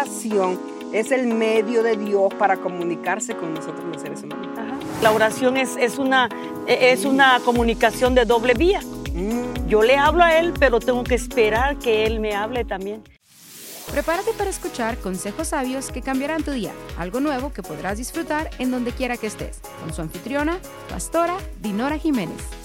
oración es el medio de Dios para comunicarse con nosotros los seres humanos. La oración es, es, una, es una comunicación de doble vía. Mm. Yo le hablo a Él, pero tengo que esperar que Él me hable también. Prepárate para escuchar consejos sabios que cambiarán tu día, algo nuevo que podrás disfrutar en donde quiera que estés, con su anfitriona, pastora Dinora Jiménez.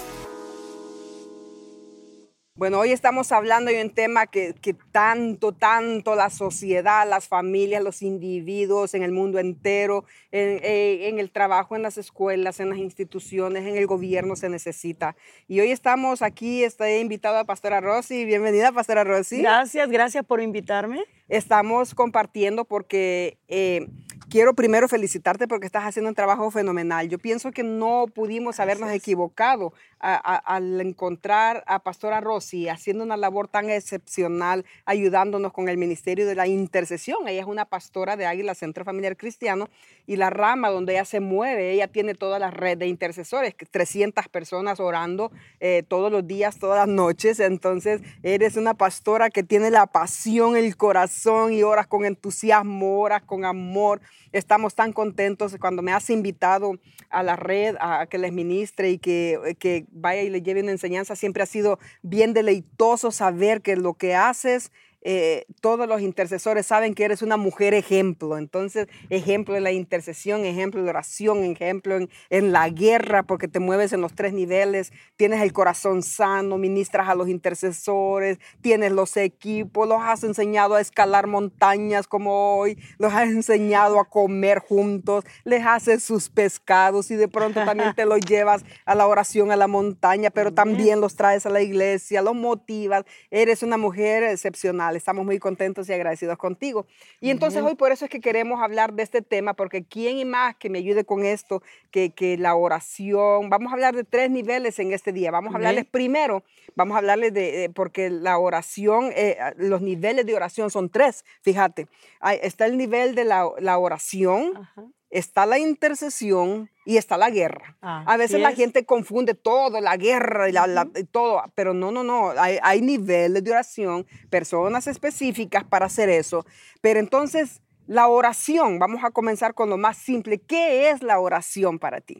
Bueno, hoy estamos hablando de un tema que, que, tanto, tanto la sociedad, las familias, los individuos en el mundo entero, en, eh, en, el trabajo, en las escuelas, en las instituciones, en el gobierno se necesita. Y hoy estamos aquí, estoy invitado a Pastora Rosy. Bienvenida, Pastora Rosy. Gracias, gracias por invitarme. Estamos compartiendo porque eh, quiero primero felicitarte porque estás haciendo un trabajo fenomenal. Yo pienso que no pudimos habernos Gracias. equivocado a, a, al encontrar a Pastora Rosy haciendo una labor tan excepcional, ayudándonos con el ministerio de la intercesión. Ella es una pastora de Águila Centro Familiar Cristiano y la rama donde ella se mueve, ella tiene toda la red de intercesores, 300 personas orando eh, todos los días, todas las noches. Entonces, eres una pastora que tiene la pasión, el corazón y oras con entusiasmo, oras con amor. Estamos tan contentos cuando me has invitado a la red a que les ministre y que, que vaya y le lleve una enseñanza. Siempre ha sido bien deleitoso saber que lo que haces eh, todos los intercesores saben que eres una mujer ejemplo. Entonces, ejemplo en la intercesión, ejemplo de oración, ejemplo en, en, la guerra, porque te mueves en los tres niveles, tienes el corazón sano, ministras a los intercesores, tienes los equipos, los has enseñado a escalar montañas como hoy, los has enseñado a comer juntos, les haces sus pescados y de pronto también te los llevas a la oración, a la montaña, pero también los traes a la iglesia, los motivas. Eres una mujer excepcional estamos muy contentos y agradecidos contigo. Y entonces uh -huh. hoy por eso es que queremos hablar de este tema, porque quién y más que me ayude con esto, que, que la oración, vamos a hablar de tres niveles en este día. Vamos a hablarles uh -huh. primero, vamos a hablarles de, de porque la oración, eh, los niveles de oración son tres, fíjate. Hay, está el nivel de la, la oración. Uh -huh está la intercesión y está la guerra. Ah, a veces la gente confunde todo, la guerra y, la, la, y todo, pero no, no, no, hay, hay, niveles de oración, personas específicas para hacer eso, pero entonces la oración, vamos a comenzar con lo más simple, ¿qué es la oración para ti?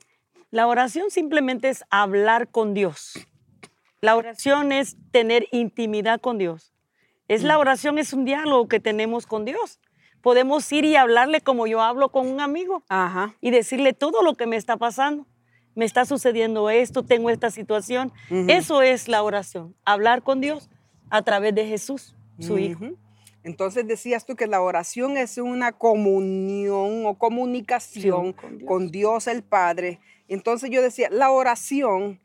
La oración simplemente es hablar con Dios. La oración es tener intimidad con Dios. Es la oración es un diálogo que tenemos con Dios podemos ir y hablarle como yo hablo con un amigo Ajá. y decirle todo lo que me está pasando. Me está sucediendo esto, tengo esta situación. Uh -huh. Eso es la oración, hablar con Dios a través de Jesús, su uh -huh. Hijo. Entonces decías tú que la oración es una comunión o comunicación sí, con, Dios. con Dios el Padre. Entonces yo decía, la oración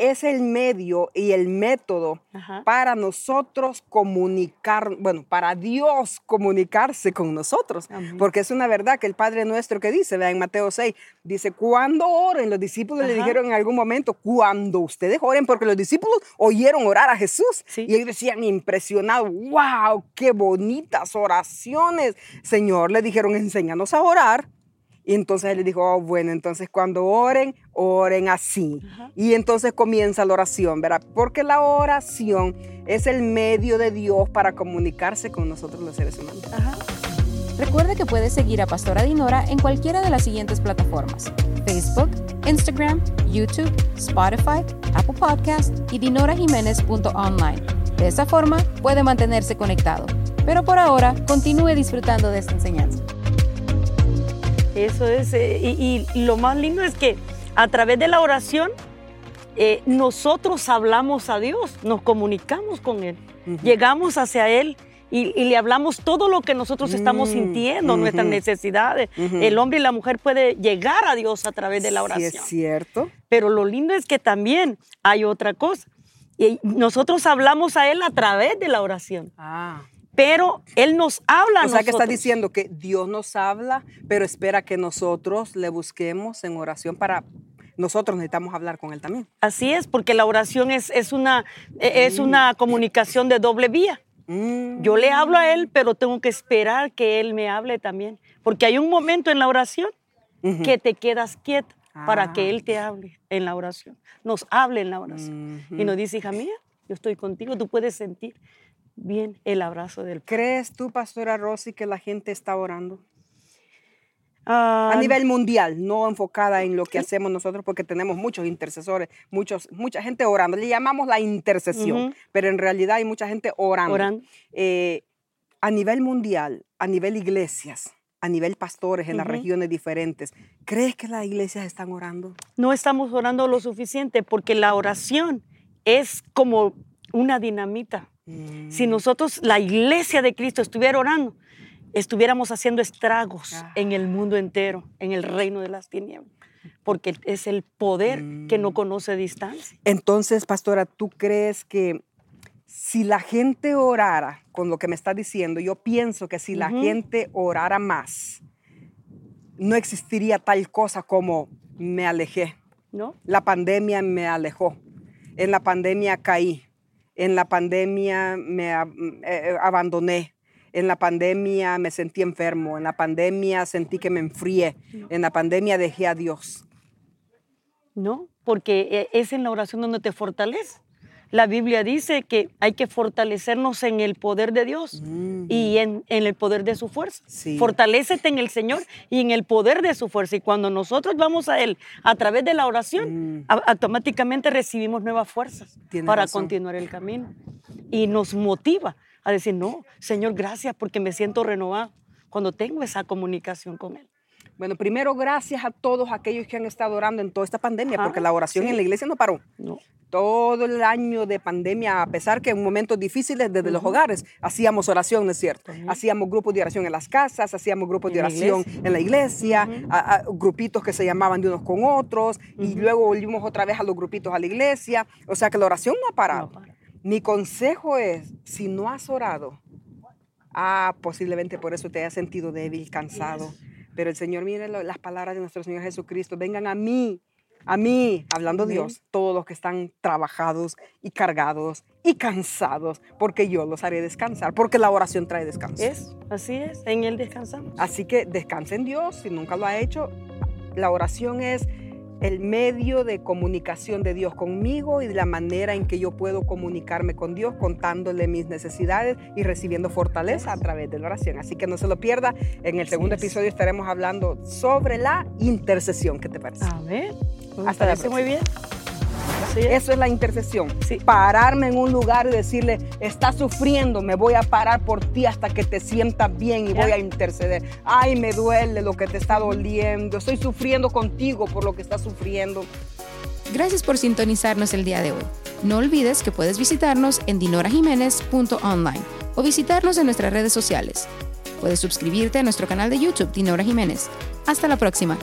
es el medio y el método Ajá. para nosotros comunicar, bueno, para Dios comunicarse con nosotros. Amén. Porque es una verdad que el Padre nuestro que dice, vea en Mateo 6, dice, cuando oren, los discípulos Ajá. le dijeron en algún momento, cuando ustedes oren, porque los discípulos oyeron orar a Jesús. Sí. Y ellos decían impresionados, wow, qué bonitas oraciones. Señor, le dijeron, enséñanos a orar. Y entonces él le dijo, oh, bueno, entonces cuando oren, oren así. Ajá. Y entonces comienza la oración, ¿verdad? Porque la oración es el medio de Dios para comunicarse con nosotros los seres humanos. Ajá. Recuerde que puede seguir a Pastora Dinora en cualquiera de las siguientes plataformas. Facebook, Instagram, YouTube, Spotify, Apple Podcast y dinorajiménez.online. De esa forma puede mantenerse conectado. Pero por ahora, continúe disfrutando de esta enseñanza. Eso es, eh, y, y, lo más lindo es que a través de la oración eh, nosotros hablamos a Dios, nos comunicamos con Él, uh -huh. llegamos hacia Él y, y, le hablamos todo lo que nosotros estamos mm, sintiendo, uh -huh. nuestras necesidades. Uh -huh. El hombre y la mujer puede llegar a Dios a través de la oración. Sí, es cierto. Pero lo lindo es que también hay otra cosa. Y nosotros hablamos a Él a través de la oración. Ah pero Él nos habla. O sea, que está diciendo que Dios nos habla, pero espera que nosotros le busquemos en oración para... Nosotros necesitamos hablar con Él también. Así es, porque la oración es, es, una, es mm. una comunicación de doble vía. Mm. Yo le hablo a Él, pero tengo que esperar que Él me hable también. Porque hay un momento en la oración uh -huh. que te quedas quieto ah. para que Él te hable en la oración. Nos hable en la oración. Uh -huh. Y nos dice, hija mía, yo estoy contigo, tú puedes sentir bien el abrazo del Padre. ¿Crees tú, Pastora Rosy, que la gente está orando? Ah, A nivel mundial, no enfocada en lo que hacemos nosotros, porque tenemos muchos intercesores, muchos, mucha gente orando. Le llamamos la intercesión, pero en realidad hay mucha gente orando. Orando. Eh, a nivel mundial, a nivel iglesias, a nivel pastores en las regiones diferentes, ¿crees que las iglesias están orando? no estamos orando lo suficiente porque la oración es como una dinamita. Si Mm, nosotros, la iglesia de Cristo, estuviera orando, estuviéramos haciendo estragos Ah. en el mundo entero, en el reino de las tinieblas, porque es el poder que no Mm. conoce distancia. Entonces, pastora, ¿tú crees que si la gente orara con lo que me está diciendo, yo pienso que si la gente orara más, no existiría tal cosa como me alejé? ¿No? La pandemia me alejó. En la pandemia caí. En la pandemia me eh, eh, abandoné. En la pandemia me sentí enfermo. En la pandemia sentí que me enfrié. En la pandemia dejé a Dios. ¿no? Porque eh, es en la oración donde te fortalece. La Biblia dice que hay que fortalecernos en el poder de Dios y en, en el poder de su fuerza. Sí. Fortalécete en el Señor y en el poder de su fuerza. Y cuando nosotros vamos a Él a través de la oración, Mm. a- automáticamente recibimos nuevas fuerzas Tienes para razón. continuar el camino. Y nos motiva a decir, no, Señor, gracias porque me siento renovado cuando tengo esa comunicación con Él. Bueno, primero gracias a todos aquellos que han estado orando en toda esta pandemia, Ajá, porque la oración sí. en la iglesia no paró. ¿no? Todo el año de pandemia, a pesar que en momentos difíciles desde los hogares hacíamos oración, ¿no es cierto? Hacíamos grupos de oración en las casas, hacíamos grupos de oración iglesia. en la iglesia, a- a grupitos que se llamaban de unos con otros, y luego volvimos otra vez a los grupitos a la iglesia. O sea que la oración no ha parado. No para. Mi consejo es, si no has orado, ah, posiblemente por eso te hayas sentido débil, cansado. Pero el Señor, mire las palabras de nuestro Señor Jesucristo, vengan a mí, a mí, hablando Amén. Dios, todos los que están trabajados y cargados y cansados, porque yo los haré descansar, porque la oración trae descanso. Es, así es, en Él descansamos. Así que descanse en Dios, si nunca lo ha hecho. La oración es el medio de comunicación de Dios conmigo y la manera en que yo puedo comunicarme con Dios, contándole mis necesidades y recibiendo fortaleza a través de la oración. Así que no se lo pierda. En el segundo episodio estaremos hablando sobre la intercesión. ¿Qué te parece? A ver, Hasta la muy bien. Así es. Eso es la intercesión. Sí. Pararme en un lugar y decirle, estás sufriendo, me voy a parar por ti hasta que te sientas bien y Ya. voy a interceder. Ay, me duele lo que te está doliendo. Estoy sufriendo contigo por lo que estás sufriendo. Gracias por sintonizarnos el día de hoy. No olvides que puedes visitarnos en dinorajiménez.online o visitarnos en nuestras redes sociales. Puedes suscribirte a nuestro canal de YouTube Dinora Jiménez. Hasta la próxima.